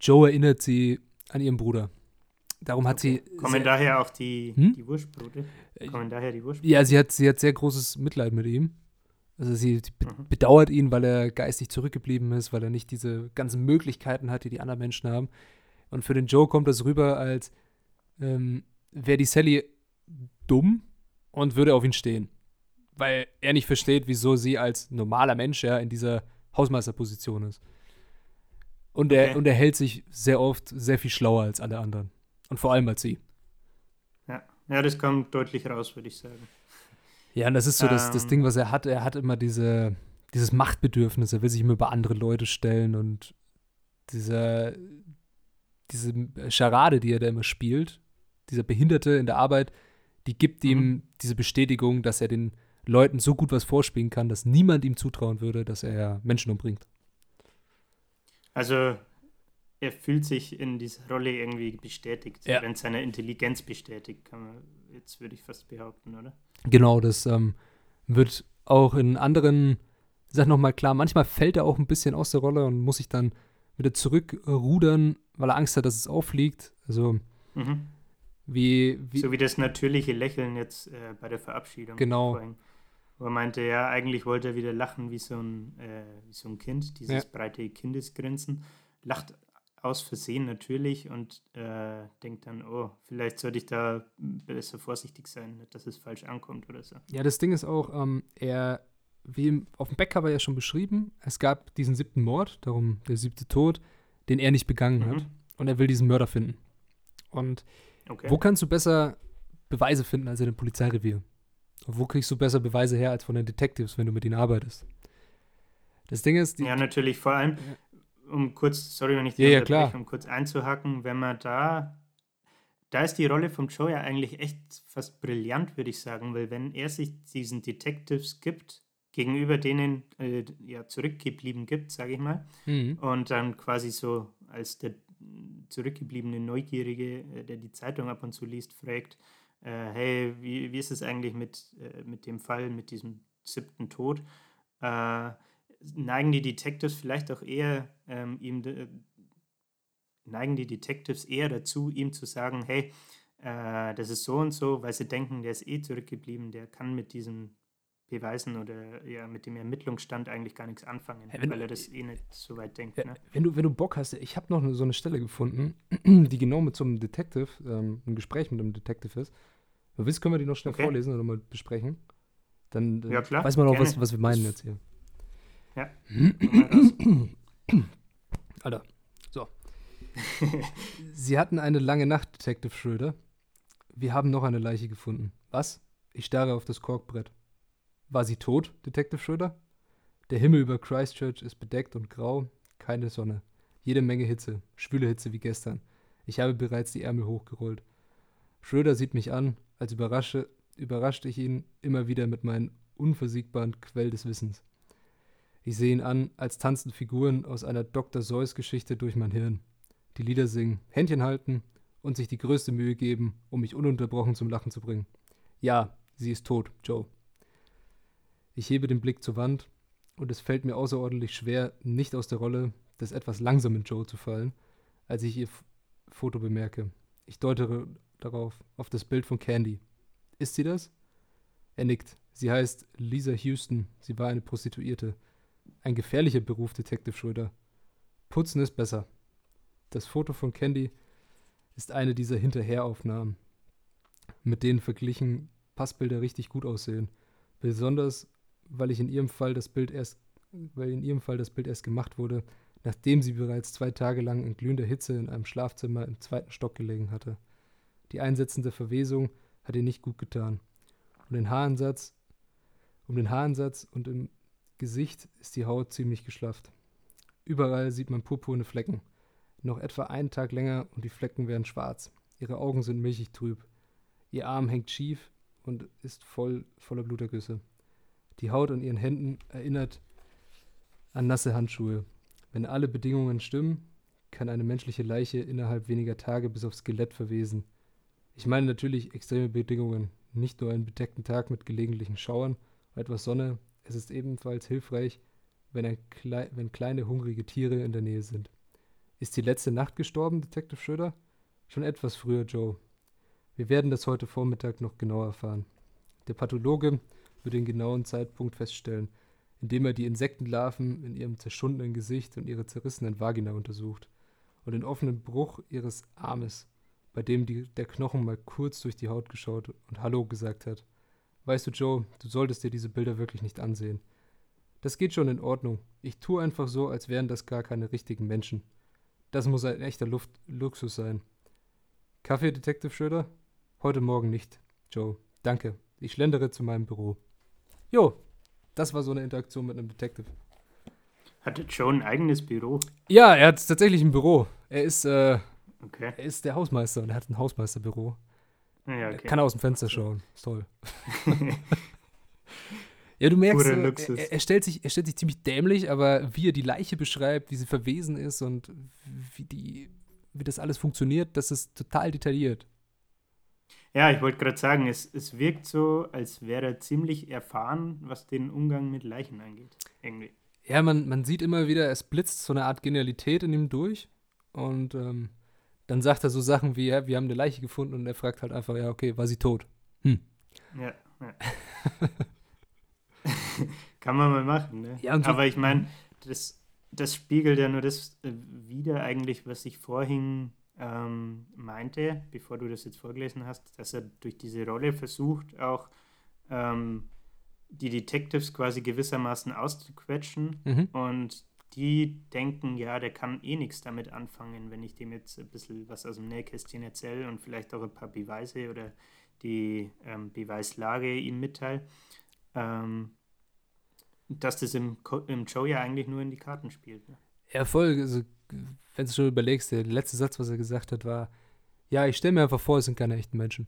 Joe erinnert sie an ihren Bruder. Darum hat okay. sie. Kommen daher auch die, hm? die Wurstbrote? Äh, Kommen daher die Wurstbrote? Ja, sie hat, sie hat sehr großes Mitleid mit ihm. Also sie, sie mhm. bedauert ihn, weil er geistig zurückgeblieben ist, weil er nicht diese ganzen Möglichkeiten hat, die die anderen Menschen haben. Und für den Joe kommt das rüber, als ähm, wäre die Sally dumm und würde auf ihn stehen. Weil er nicht versteht, wieso sie als normaler Mensch ja in dieser Hausmeisterposition ist. Und er, Okay. und er hält sich sehr oft sehr viel schlauer als alle anderen. Und vor allem als sie. Ja, ja das kommt deutlich raus, würde ich sagen. Ja, und das ist so das, das Ähm. Ding, was er hat. Er hat immer diese, dieses Machtbedürfnis. Er will sich immer über andere Leute stellen und diese, diese Scharade, die er da immer spielt, dieser Behinderte in der Arbeit, die gibt ihm Mhm. diese Bestätigung, dass er den Leuten so gut was vorspielen kann, dass niemand ihm zutrauen würde, dass er Menschen umbringt. Also, er fühlt sich in dieser Rolle irgendwie bestätigt. Ja. In seiner Intelligenz bestätigt, kann man jetzt würde ich fast behaupten, oder? Genau, das ähm, wird auch in anderen Sachen nochmal klar. Manchmal fällt er auch ein bisschen aus der Rolle und muss sich dann wieder zurückrudern, weil er Angst hat, dass es auffliegt. Also Mhm. wie, wie So wie das natürliche Lächeln jetzt äh, bei der Verabschiedung. Genau. vorhin. Wo er meinte, ja, eigentlich wollte er wieder lachen wie so ein, äh, wie so ein Kind, dieses Ja. breite Kindesgrinsen. Lacht aus Versehen natürlich und äh, denkt dann, oh, vielleicht sollte ich da besser vorsichtig sein, dass es falsch ankommt oder so. Ja, das Ding ist auch, ähm, er, wie im, auf dem Backcover ja schon beschrieben, es gab diesen siebten Mord, darum der siebte Tod, den er nicht begangen hat. Mhm. Und er will diesen Mörder finden. Und Okay. wo kannst du besser Beweise finden als in einem Polizeirevier? Und wo kriegst du besser Beweise her als von den Detectives, wenn du mit ihnen arbeitest? Das Ding ist, ja, natürlich, vor allem, um kurz, sorry, wenn ich Ja, ja, klar. um kurz einzuhacken, wenn man da, da ist die Rolle vom Joe ja eigentlich echt fast brillant, würde ich sagen, weil wenn er sich diesen Detectives gibt, gegenüber denen äh, ja zurückgeblieben gibt, sage ich mal, Mhm. und dann quasi so als der zurückgebliebene Neugierige, äh, der die Zeitung ab und zu liest, fragt, hey, wie, wie ist es eigentlich mit, äh, mit dem Fall, mit diesem siebten Tod? Äh, neigen die Detectives vielleicht auch eher ähm, ihm, neigen die Detectives eher dazu, ihm zu sagen, hey, äh, das ist so und so, weil sie denken, der ist eh zurückgeblieben, der kann mit diesen Beweisen oder ja mit dem Ermittlungsstand eigentlich gar nichts anfangen, Hey, weil er das eh nicht so weit denkt. Ja, Ne? wenn, du, wenn du Bock hast, ich habe noch so eine Stelle gefunden, die genau mit so einem Detective, ähm, ein Gespräch mit einem Detective ist. Wenn du willst, können wir die noch schnell Okay. vorlesen oder mal besprechen. Dann, dann Ja, klar, weiß man auch, was, gerne. was wir meinen jetzt hier. Raus. Alter, so. Sie hatten eine lange Nacht, Detective Schröder. Wir haben noch eine Leiche gefunden. Was? Ich starre auf das Korkbrett. War sie tot, Detective Schröder? Der Himmel über Christchurch ist bedeckt und grau, keine Sonne. Jede Menge Hitze, schwüle Hitze wie gestern. Ich habe bereits die Ärmel hochgerollt. Schröder sieht mich an, als überrasche, überraschte ich ihn immer wieder mit meinem unversiegbaren Quell des Wissens. Ich sehe ihn an, als tanzen Figuren aus einer Dr. Seuss-Geschichte durch mein Hirn. Die Lieder singen, Händchen halten und sich die größte Mühe geben, um mich ununterbrochen zum Lachen zu bringen. Ja, sie ist tot, Joe. Ich hebe den Blick zur Wand und es fällt mir außerordentlich schwer, nicht aus der Rolle des etwas langsamen Joe zu fallen, als ich ihr F Foto bemerke. Ich deute darauf, auf das Bild von Candy. Ist sie das? Er nickt. Sie heißt Lisa Houston. Sie war eine Prostituierte. Ein gefährlicher Beruf, Detective Schröder. Putzen ist besser. Das Foto von Candy ist eine dieser Hinterheraufnahmen, mit denen verglichen Passbilder richtig gut aussehen. Besonders, weil ich in ihrem Fall das Bild erst, weil in ihrem Fall das Bild erst gemacht wurde, nachdem sie bereits zwei Tage lang in glühender Hitze in einem Schlafzimmer im zweiten Stock gelegen hatte. Die einsetzende Verwesung hat ihr nicht gut getan. Um den Haaransatz, um den Haaransatz und im Gesicht ist die Haut ziemlich geschlafft. Überall sieht man purpurne Flecken. Noch etwa einen Tag länger und die Flecken werden schwarz. Ihre Augen sind milchig trüb. Ihr Arm hängt schief und ist voll voller Blutergüsse. Die Haut an ihren Händen erinnert an nasse Handschuhe. Wenn alle Bedingungen stimmen, kann eine menschliche Leiche innerhalb weniger Tage bis aufs Skelett verwesen. Ich meine natürlich extreme Bedingungen, nicht nur einen bedeckten Tag mit gelegentlichen Schauern und etwas Sonne. Es ist ebenfalls hilfreich, wenn, klei wenn kleine hungrige Tiere in der Nähe sind. Ist die letzte Nacht gestorben, Detective Schröder? Schon etwas früher, Joe. Wir werden das heute Vormittag noch genauer erfahren. Der Pathologe wird den genauen Zeitpunkt feststellen, indem er die Insektenlarven in ihrem zerschundenen Gesicht und ihre zerrissenen Vagina untersucht und den offenen Bruch ihres Armes, bei dem die, der Knochen mal kurz durch die Haut geschaut und Hallo gesagt hat. Weißt du, Joe, du solltest dir diese Bilder wirklich nicht ansehen. Das geht schon in Ordnung. Ich tue einfach so, als wären das gar keine richtigen Menschen. Das muss ein echter Luft Luxus sein. Kaffee, Detective Schröder? Heute Morgen nicht. Joe, danke. Ich schlendere zu meinem Büro. Jo, das war so eine Interaktion mit einem Detective. Hatte Joe ein eigenes Büro? Ja, er hat tatsächlich ein Büro. Er ist, äh, Okay. er ist der Hausmeister und er hat ein Hausmeisterbüro. Ja, Er okay. kann aus dem Fenster schauen. Ist toll. Ja, du merkst, äh, er, er, stellt sich, er stellt sich ziemlich dämlich, aber wie er die Leiche beschreibt, wie sie verwesen ist und wie, die, wie das alles funktioniert, das ist total detailliert. Ja, ich wollte gerade sagen, es, es wirkt so, als wäre er ziemlich erfahren, was den Umgang mit Leichen angeht. Irgendwie. Ja, man, man sieht immer wieder, es blitzt so eine Art Genialität in ihm durch und ähm, dann sagt er so Sachen wie, ja, wir haben eine Leiche gefunden und er fragt halt einfach, ja, okay, war sie tot? Hm. Ja, ja. Kann man mal machen, ne? Ja, Aber ich meine, das, das spiegelt ja nur das äh, wieder eigentlich, was ich vorhin ähm, meinte, bevor du das jetzt vorgelesen hast, dass er durch diese Rolle versucht, auch ähm, die Detectives quasi gewissermaßen auszuquetschen Mhm. und die denken, ja, der kann eh nichts damit anfangen, wenn ich dem jetzt ein bisschen was aus dem Nähkästchen erzähle und vielleicht auch ein paar Beweise oder die ähm, Beweislage ihm mitteile. Ähm, dass das im, Co- im Joe ja eigentlich nur in die Karten spielt. Ne? Ja, voll. Also, wenn du schon überlegst, der letzte Satz, was er gesagt hat, war: Ja, ich stelle mir einfach vor, es sind keine echten Menschen.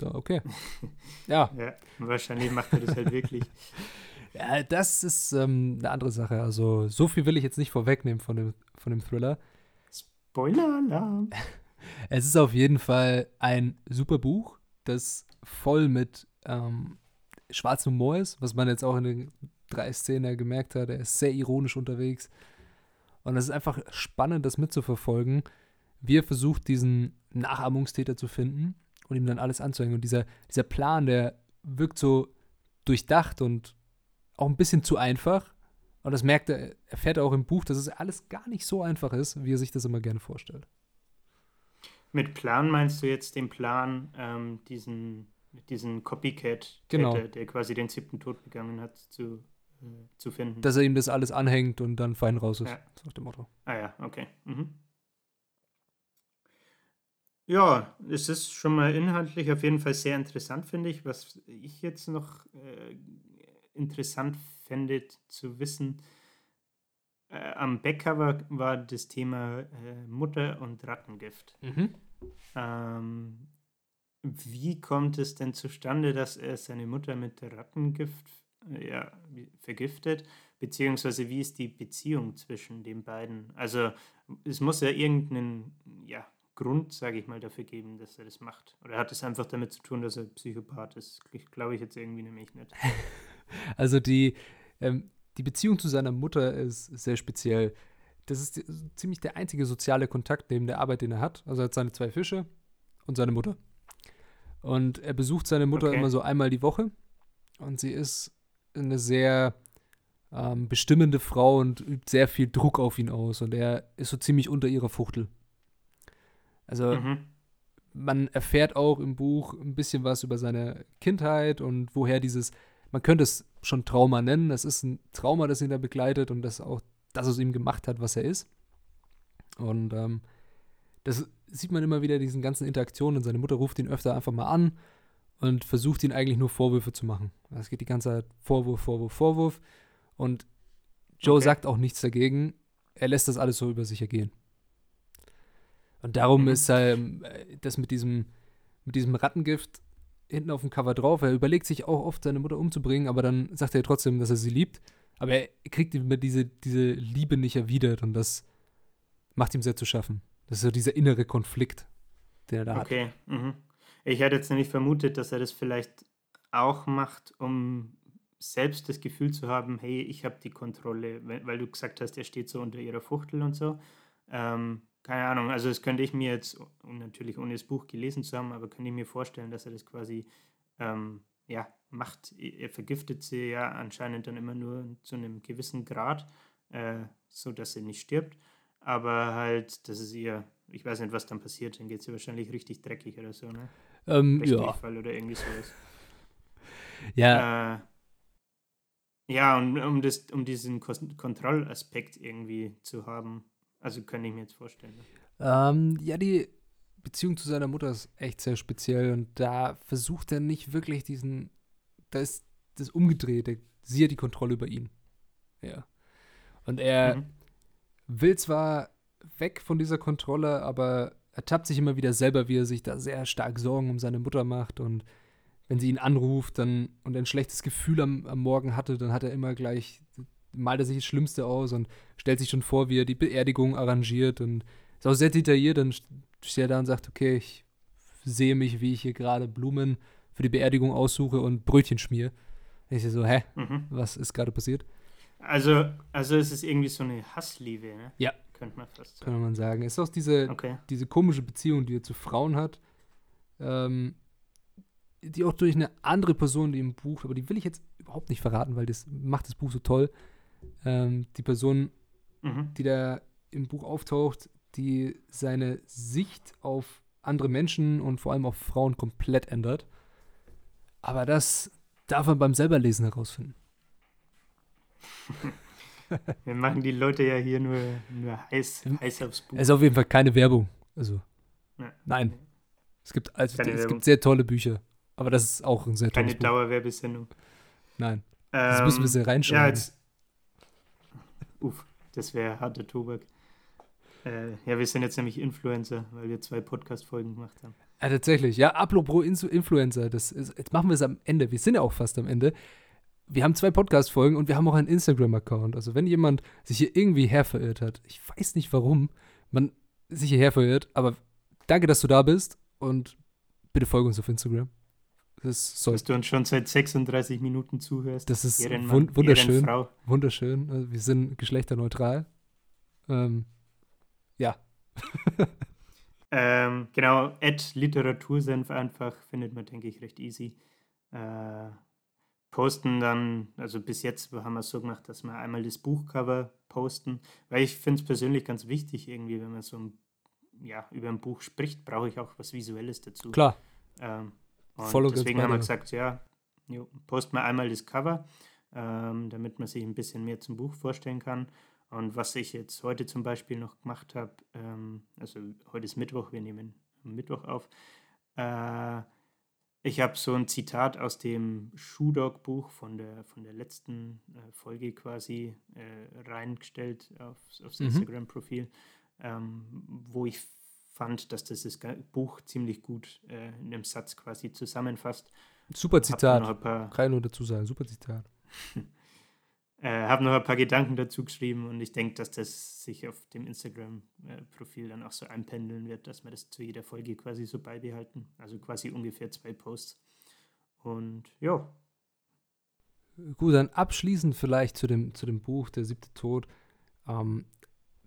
So, okay. ja, Ja, wahrscheinlich macht er das halt wirklich. ja, das ist ähm, eine andere Sache. Also, so viel will ich jetzt nicht vorwegnehmen von dem, von dem Thriller. Spoiler-Alarm! Es ist auf jeden Fall ein super Buch, das voll mit ähm, schwarzem Humor ist, was man jetzt auch in den drei Szenen ja gemerkt hat. Er ist sehr ironisch unterwegs. Und es ist einfach spannend, das mitzuverfolgen, wie er versucht, diesen Nachahmungstäter zu finden und ihm dann alles anzuhängen. Und dieser, dieser Plan, der wirkt so durchdacht und auch ein bisschen zu einfach. Und das merkt er, erfährt er auch im Buch, dass es alles gar nicht so einfach ist, wie er sich das immer gerne vorstellt. Mit Plan meinst du jetzt den Plan, ähm, diesen, diesen Copycat, Genau. der, der quasi den siebten Tod begangen hat, zu, zu finden? dass er ihm das alles anhängt und dann fein raus ist. Ja. So nach dem Motto. Ah ja, okay. Mhm. Ja, es ist schon mal inhaltlich auf jeden Fall sehr interessant, finde ich. Was ich jetzt noch äh, interessant fände zu wissen, äh, am Backcover war das Thema äh, Mutter und Rattengift. Ähm, wie kommt es denn zustande, dass er seine Mutter mit Rattengift ja, vergiftet? Beziehungsweise wie ist die Beziehung zwischen den beiden? Also es muss ja irgendeinen ja, Grund, sage ich mal, dafür geben, dass er das macht. Oder hat es einfach damit zu tun, dass er Psychopath ist? Glaube ich jetzt irgendwie nämlich nicht. Also die, ähm, die Beziehung zu seiner Mutter ist sehr speziell. Das ist die, ziemlich der einzige soziale Kontakt neben der Arbeit, den er hat. Also er hat seine zwei Fische und seine Mutter. Und er besucht seine Mutter Okay. immer so einmal die Woche. Und sie ist eine sehr ähm, bestimmende Frau und übt sehr viel Druck auf ihn aus. Und er ist so ziemlich unter ihrer Fuchtel. Also Mhm. man erfährt auch im Buch ein bisschen was über seine Kindheit und woher dieses, man könnte es schon Trauma nennen. Es ist ein Trauma, das ihn da begleitet und das auch, das aus ihm gemacht hat, was er ist. Und ähm, das sieht man immer wieder, diesen ganzen Interaktionen. Seine Mutter ruft ihn öfter einfach mal an und versucht ihn eigentlich nur Vorwürfe zu machen. Es geht die ganze Zeit Vorwurf, Vorwurf, Vorwurf. Und Joe Okay. sagt auch nichts dagegen. Er lässt das alles so über sich ergehen. Und darum Mhm. ist ähm, äh, das mit diesem, mit diesem Rattengift hinten auf dem Cover drauf. Er überlegt sich auch oft, seine Mutter umzubringen, aber dann sagt er trotzdem, dass er sie liebt. Aber er kriegt immer diese, diese Liebe nicht erwidert und das macht ihm sehr zu schaffen. Das ist so dieser innere Konflikt, den er da hat. Okay. Mhm. Ich hätte jetzt nämlich vermutet, dass er das vielleicht auch macht, um selbst das Gefühl zu haben, hey, ich habe die Kontrolle, weil du gesagt hast, er steht so unter ihrer Fuchtel und so. Ähm, keine Ahnung, also das könnte ich mir jetzt, natürlich ohne das Buch gelesen zu haben, aber könnte ich mir vorstellen, dass er das quasi ähm, ja, macht. Er vergiftet sie ja anscheinend dann immer nur zu einem gewissen Grad, äh, so sie nicht stirbt. Aber halt, das ist ihr, ich weiß nicht, was dann passiert, dann geht sie wahrscheinlich richtig dreckig oder so, ne? Ähm, ja. Oder irgendwie sowas. ja, Äh, ja, und um, das, um diesen Kos- Kontrollaspekt irgendwie zu haben. Also könnte ich mir jetzt vorstellen. Ähm, ja, die Beziehung zu seiner Mutter ist echt sehr speziell und da versucht er nicht wirklich diesen, da ist das Umgedrehte, sie hat die Kontrolle über ihn. Ja. Und er mhm. will zwar weg von dieser Kontrolle, aber er tappt sich immer wieder selber, wie er sich da sehr stark Sorgen um seine Mutter macht und wenn sie ihn anruft dann, und ein schlechtes Gefühl am, am Morgen hatte, dann hat er immer gleich, malt er sich das Schlimmste aus und stellt sich schon vor, wie er die Beerdigung arrangiert und ist auch sehr detailliert. Dann steht er da und sagt, okay, ich sehe mich, wie ich hier gerade Blumen für die Beerdigung aussuche und Brötchen schmier. Ich sehe so, hä, mhm. was ist gerade passiert? Also, also es ist irgendwie so eine Hassliebe, ne? Ja. Könnte man fast sagen. Kann man sagen. Es ist auch diese, okay. diese komische Beziehung, die er zu Frauen hat. Ähm, die auch durch eine andere Person, die im Buch, aber die will ich jetzt überhaupt nicht verraten, weil das macht das Buch so toll. Ähm, die Person, mhm. die da im Buch auftaucht, die seine Sicht auf andere Menschen und vor allem auf Frauen komplett ändert. Aber das darf man beim selberlesen herausfinden. Wir machen die Leute ja hier nur, nur heiß, heiß aufs Buch. Es ist auf jeden Fall keine Werbung. Also, ja. nein. Es gibt, also, es gibt sehr tolle Bücher. Aber das ist auch ein sehr tolles Keine Dauerwerbesendung. Nein. Das müssen wir sehr reinschreiben. Ja, jetzt, uff, das wäre harter Tobak. Äh, ja, wir sind jetzt nämlich Influencer, weil wir zwei Podcast-Folgen gemacht haben. Ja, tatsächlich. Ja, apropos Influencer, das ist, jetzt machen wir es am Ende. Wir sind ja auch fast am Ende. Wir haben zwei Podcast-Folgen und wir haben auch einen Instagram-Account. Also, wenn jemand sich hier irgendwie herverirrt hat, ich weiß nicht, warum man sich hierher verirrt, aber danke, dass du da bist und bitte folge uns auf Instagram. Das soll, Dass du uns schon seit 36 Minuten zuhörst. Das ist Ehrenmann, wunderschön. Ehrenfrau. Wunderschön. Also wir sind geschlechterneutral. Ähm, ja. ähm, genau, Ad Literatursenf einfach findet man, denke ich, recht easy. Äh, posten dann, also bis jetzt haben wir es so gemacht, dass wir einmal das Buchcover posten, weil ich finde es persönlich ganz wichtig, irgendwie, wenn man so ein, ja, über ein Buch spricht, brauche ich auch was Visuelles dazu. Klar. Ähm, und Voll deswegen haben wir gesagt, ja, jo, posten wir einmal das Cover, ähm, damit man sich ein bisschen mehr zum Buch vorstellen kann. Und was ich jetzt heute zum Beispiel noch gemacht habe, ähm, also heute ist Mittwoch, wir nehmen Mittwoch auf, äh, ich habe so ein Zitat aus dem Shoe Dog Buch von der, von der letzten äh, Folge quasi äh, reingestellt auf, aufs mhm. Instagram-Profil, ähm, wo ich fand, dass das das Buch ziemlich gut äh, in einem Satz quasi zusammenfasst. Super Zitat. Paar, Kann nur dazu sagen, super Zitat. äh, habe noch ein paar Gedanken dazu geschrieben und ich denke, dass das sich auf dem Instagram-Profil dann auch so einpendeln wird, dass wir das zu jeder Folge quasi so beibehalten. Also quasi ungefähr zwei Posts. Und ja. Gut, dann abschließend vielleicht zu dem, zu dem Buch Der siebte Tod. Ähm,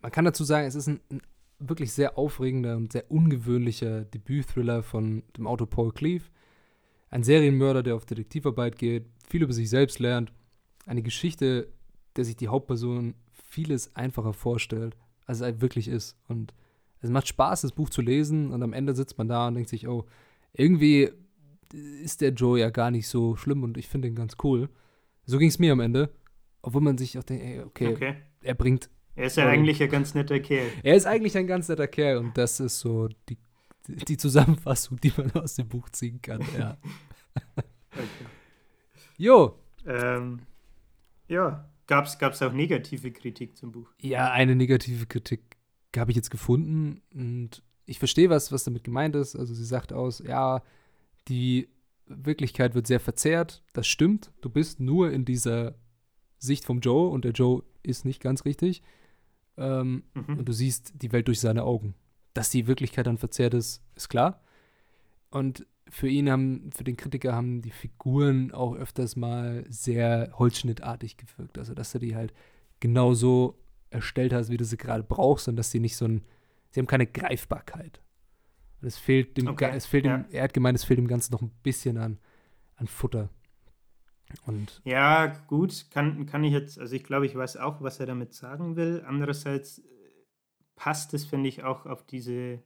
man kann dazu sagen, es ist ein, ein wirklich sehr aufregender und sehr ungewöhnlicher Debüt-Thriller von dem Autor Paul Cleave. Ein Serienmörder, der auf Detektivarbeit geht, viel über sich selbst lernt. Eine Geschichte, der sich die Hauptperson vieles einfacher vorstellt, als es wirklich ist. Und es macht Spaß, das Buch zu lesen und am Ende sitzt man da und denkt sich, oh, irgendwie ist der Joe ja gar nicht so schlimm und ich finde ihn ganz cool. So ging es mir am Ende. Obwohl man sich auch denkt, ey, okay, okay. er bringt er ist ja und eigentlich ein ganz netter Kerl. Er ist eigentlich ein ganz netter Kerl und das ist so die, die Zusammenfassung, die man aus dem Buch ziehen kann, ja. okay. Jo. Ähm, ja, gab es auch negative Kritik zum Buch? Ja, eine negative Kritik habe ich jetzt gefunden und ich verstehe, was, was damit gemeint ist. Also sie sagt aus, ja, die Wirklichkeit wird sehr verzerrt. Das stimmt. Du bist nur in dieser Sicht vom Joe und der Joe ist nicht ganz richtig. Ähm, mhm. Und du siehst die Welt durch seine Augen. Dass die Wirklichkeit dann verzerrt ist, ist klar. Und für ihn haben, für den Kritiker haben die Figuren auch öfters mal sehr holzschnittartig gewirkt. Also, dass du die halt genauso erstellt hast, wie du sie gerade brauchst und dass sie nicht so ein, sie haben keine Greifbarkeit. Und es fehlt dem, okay. es fehlt ja. dem, er hat gemeint, es fehlt dem Ganzen noch ein bisschen an, an Futter. Und ja, gut, kann, kann ich jetzt, also ich glaube, ich weiß auch, was er damit sagen will. Andererseits äh, passt es, finde ich, auch auf diese,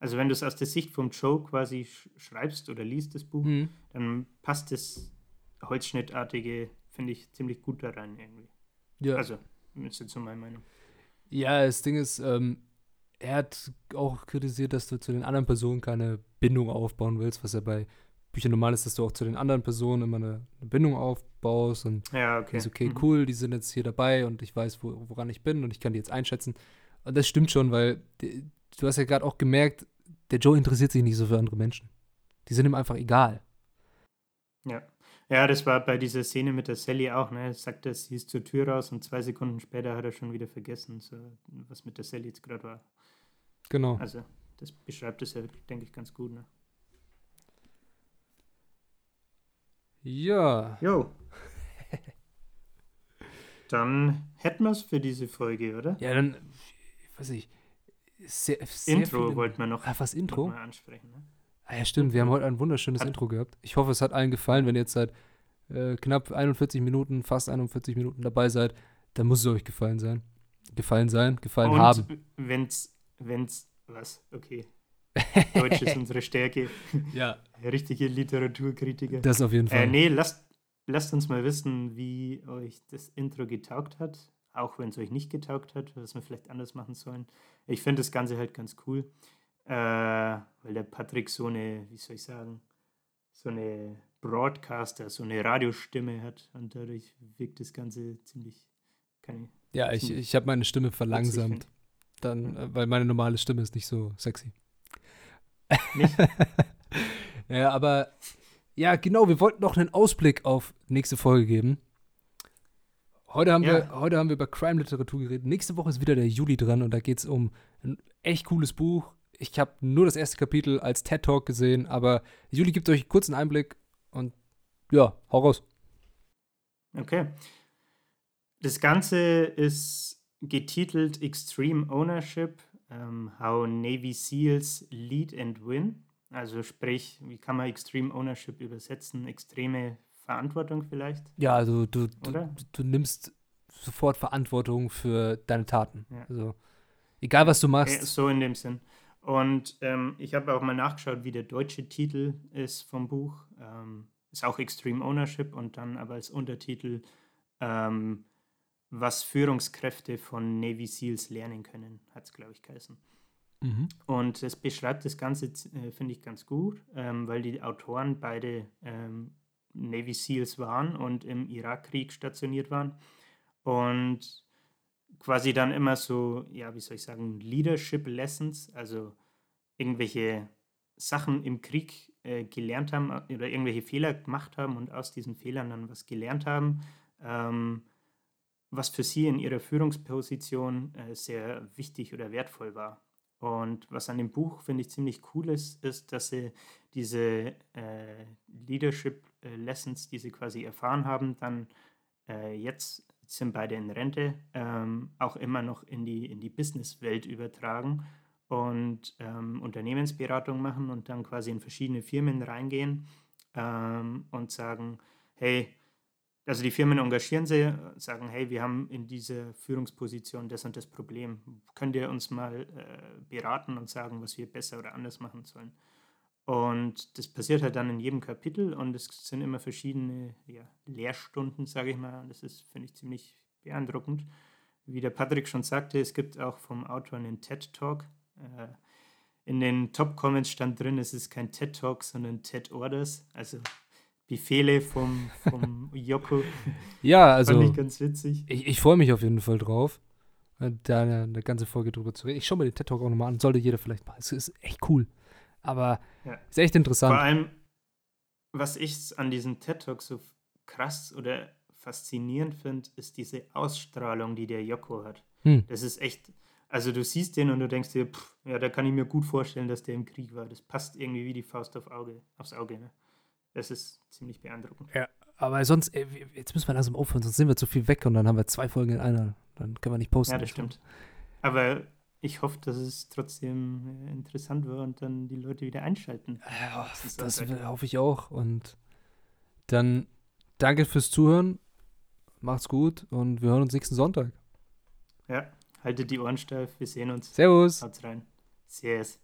also wenn du es aus der Sicht vom Joe quasi schreibst oder liest, das Buch, mhm. dann passt das Holzschnittartige, finde ich, ziemlich gut da rein irgendwie. Ja. Also, ist jetzt so meine Meinung. Ja, das Ding ist, ähm, er hat auch kritisiert, dass du zu den anderen Personen keine Bindung aufbauen willst, was ja bei Büchern normal ist, dass du auch zu den anderen Personen immer eine, eine Bindung aufbaust und Ja, okay. ist okay, Mhm. cool, die sind jetzt hier dabei und ich weiß, wo, woran ich bin und ich kann die jetzt einschätzen. Und das stimmt schon, weil die, du hast ja gerade auch gemerkt, der Joe interessiert sich nicht so für andere Menschen. Die sind ihm einfach egal. Ja. Ja, das war bei dieser Szene mit der Sally auch, ne? Er sagt er, sie ist zur Tür raus und zwei Sekunden später hat er schon wieder vergessen, so, was mit der Sally jetzt gerade war. Genau. Also, das beschreibt es ja, denke ich, ganz gut, ne? Ja. Jo. Dann hätten wir es für diese Folge, oder? Ja, dann, ich weiß nicht, sehr, sehr Intro viele- wollten wir noch, Ah, was noch Intro? mal ansprechen. Ne? Ah, ja, stimmt. Wir haben heute ein wunderschönes Hat- Intro gehabt. Ich hoffe, es hat allen gefallen. Wenn ihr jetzt seit äh, knapp 41 Minuten, fast 41 Minuten dabei seid, dann muss es euch gefallen sein. Gefallen sein, gefallen haben. Und wenn's, wenn's, was, okay. Deutsch ist unsere Stärke. Ja, Richtige Literaturkritiker. das auf jeden Fall. Äh, nee, lasst, lasst uns mal wissen, wie euch das Intro getaugt hat. Auch wenn es euch nicht getaugt hat, was wir vielleicht anders machen sollen. Ich finde das Ganze halt ganz cool, äh, weil der Patrick so eine, wie soll ich sagen, so eine Broadcaster, so eine Radiostimme hat und dadurch wirkt das Ganze ziemlich, kann ich, ja, ich, ich habe meine Stimme verlangsamt. Dann, äh, weil meine normale Stimme ist nicht so sexy. Nicht? ja, aber ja, genau, wir wollten noch einen Ausblick auf nächste Folge geben. Heute haben, Ja. wir, heute haben wir über Crime-Literatur geredet. Nächste Woche ist wieder der Juli dran und da geht es um ein echt cooles Buch. Ich habe nur das erste Kapitel als TED-Talk gesehen, aber Juli gibt euch einen kurzen Einblick und ja, hau raus. Okay. Das Ganze ist getitelt Extreme Ownership, ähm, How Navy SEALs Lead and Win. Also sprich, wie kann man Extreme Ownership übersetzen? Extreme Verantwortung vielleicht, Ja, also du, du, du nimmst sofort Verantwortung für deine Taten. Ja. Also egal, was du machst. so in dem Sinn. Und ähm, ich habe auch mal nachgeschaut, wie der deutsche Titel ist vom Buch. Ähm, ist auch Extreme Ownership und dann aber als Untertitel, ähm, was Führungskräfte von Navy SEALs lernen können, hat es, glaube ich, geheißen. Mhm. Und es beschreibt das Ganze, äh, finde ich, ganz gut, ähm, weil die Autoren beide ähm, Navy SEALs waren und im Irakkrieg stationiert waren. Und quasi dann immer so, ja, wie soll ich sagen, Leadership Lessons, also irgendwelche Sachen im Krieg äh, gelernt haben äh, oder irgendwelche Fehler gemacht haben und aus diesen Fehlern dann was gelernt haben, ähm, was für sie in ihrer Führungsposition äh, sehr wichtig oder wertvoll war. Und was an dem Buch, finde ich, ziemlich cool ist, ist, dass sie diese äh, Leadership äh, Lessons, die sie quasi erfahren haben, dann äh, jetzt sind beide in Rente, ähm, auch immer noch in die, in die Businesswelt übertragen und ähm, Unternehmensberatung machen und dann quasi in verschiedene Firmen reingehen ähm, und sagen, hey, also die Firmen engagieren sie, sagen, hey, wir haben in dieser Führungsposition das und das Problem. Könnt ihr uns mal äh, beraten und sagen, was wir besser oder anders machen sollen? Und das passiert halt dann in jedem Kapitel und es sind immer verschiedene ja, Lehrstunden, sage ich mal. Das ist, finde ich, ziemlich beeindruckend. Wie der Patrick schon sagte, es gibt auch vom Autor einen TED-Talk. Äh, in den Top-Comments stand drin, es ist kein TED-Talk, sondern TED-Orders, also Befehle vom, vom Joko. Ja, Fand also ich ganz witzig. ich, ich freue mich auf jeden Fall drauf, da eine, eine ganze Folge drüber zu reden. Ich schaue mir den TED Talk auch nochmal an, sollte jeder vielleicht mal. Es ist echt cool. Aber Ja. ist echt Vor interessant. allem, was ich an diesem TED Talk so krass oder faszinierend finde, ist diese Ausstrahlung, die der Joko hat. Hm. Das ist echt, also du siehst den und du denkst dir, pff, ja, da kann ich mir gut vorstellen, dass der im Krieg war. Das passt irgendwie wie die Faust auf Auge, aufs Auge. Ne? Das ist ziemlich beeindruckend. Aber sonst, ey, wir- jetzt müssen wir langsam aufhören, sonst sind wir zu viel weg und dann haben wir zwei Folgen in einer. Dann können wir nicht posten. Ja, das stimmt. Aber ich hoffe, dass es trotzdem äh, interessant war und dann die Leute wieder einschalten. Ja, Das das hoffe ich auch. Und dann danke fürs Zuhören. Macht's gut und wir hören uns nächsten Sonntag. Ja, haltet die Ohren steif. Wir sehen uns. Servus. Haut's rein. Servus.